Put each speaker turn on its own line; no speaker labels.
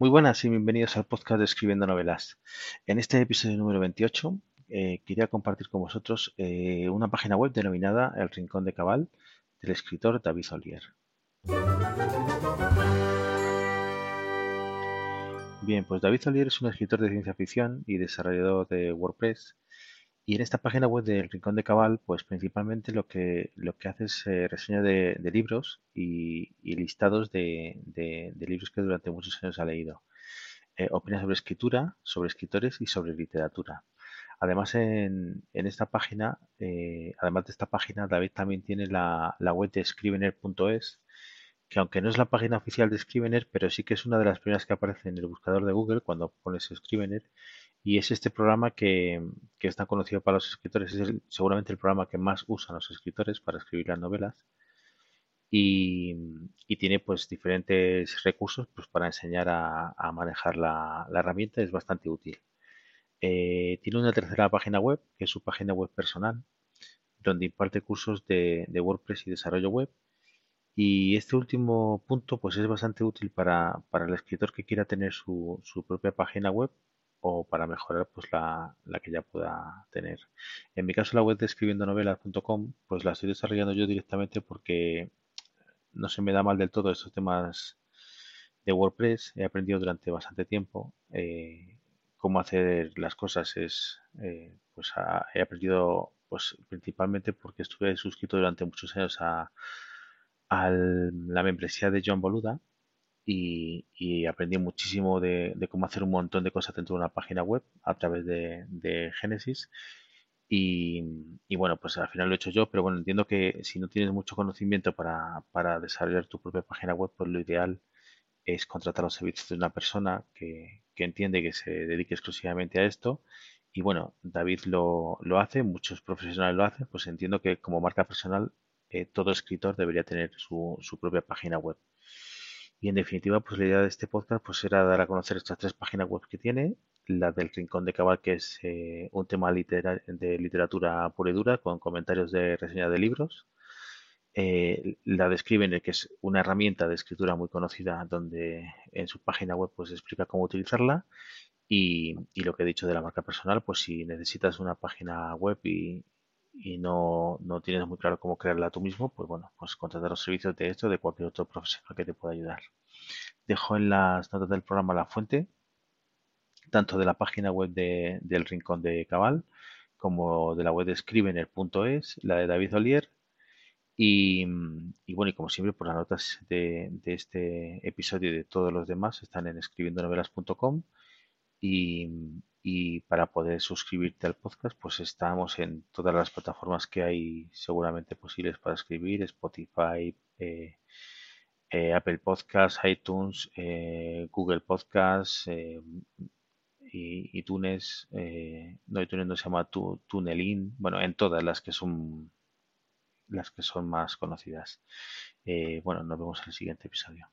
Muy buenas y bienvenidos al podcast de Escribiendo Novelas. En este episodio número 28 eh, quería compartir con vosotros eh, una página web denominada El Rincón de Cabal del escritor David Olier. Bien, pues David Olier es un escritor de ciencia ficción y desarrollador de WordPress y en esta página web del Rincón de Cabal, pues principalmente lo que, lo que hace es eh, reseña de, libros y, listados de, libros que durante muchos años ha leído. Eh, opina sobre escritura, sobre escritores y sobre literatura. Además, en, esta página, eh, además de esta página, David también tiene la, la web de scrivener.es, que aunque no es la página oficial de Scrivener, pero sí que es una de las primeras que aparece en el buscador de Google cuando pones Scrivener y es este programa que, es tan conocido para los escritores, es seguramente el programa que más usan los escritores para escribir las novelas y, tiene pues diferentes recursos pues, para enseñar a, manejar la, herramienta, es bastante útil. Eh, tiene una tercera página web, que es su página web personal, donde imparte cursos de, WordPress y desarrollo web. Y este último punto pues es bastante útil para, el escritor que quiera tener su propia página web o para mejorar pues la, que ya pueda tener. En mi caso la web de escribiendonovelas.com pues la estoy desarrollando yo directamente porque no se me da mal del todo estos temas de WordPress. He aprendido durante bastante tiempo eh, cómo hacer las cosas. Es eh, pues he aprendido pues principalmente porque estuve suscrito durante muchos años a, a la membresía de John Boluda y, aprendí muchísimo de, cómo hacer un montón de cosas dentro de una página web a través de, de Genesis. Y, bueno, pues al final lo he hecho yo, pero bueno, entiendo que si no tienes mucho conocimiento para, para desarrollar tu propia página web, pues lo ideal es contratar los servicios de una persona que, que entiende que se dedique exclusivamente a esto. Y bueno, David lo, lo hace, muchos profesionales lo hacen, pues entiendo que como marca personal eh, todo escritor debería tener su, su propia página web. Y en definitiva, pues la idea de este podcast pues era dar a conocer estas tres páginas web que tiene. La del Rincón de Cabal, que es eh, un tema de literatura pura y dura, con comentarios de reseña de libros. Eh, la de Scrivener, que es una herramienta de escritura muy conocida, donde en su página web pues explica cómo utilizarla. Y, y, lo que he dicho de la marca personal, pues si necesitas una página web y, y no, no, tienes muy claro cómo crearla tú mismo, pues bueno, pues contratar los servicios de esto de cualquier otro profesional que te pueda ayudar. Dejo en las notas del programa la fuente, tanto de la página web de, del Rincón de Cabal, como de la web de scrivener.es, la de David Olier. Y, y, bueno, y como siempre, por las notas de, de, este episodio y de todos los demás están en escribiendonovelas.com. Y, y para poder suscribirte al podcast, pues estamos en todas las plataformas que hay seguramente posibles para escribir, Spotify, eh, eh, Apple Podcasts, iTunes, eh, Google Podcasts, y iTunes, no iTunes no se llama tu, Tunelin, bueno, en todas las que son las que son más conocidas. bueno, nos vemos en el siguiente episodio.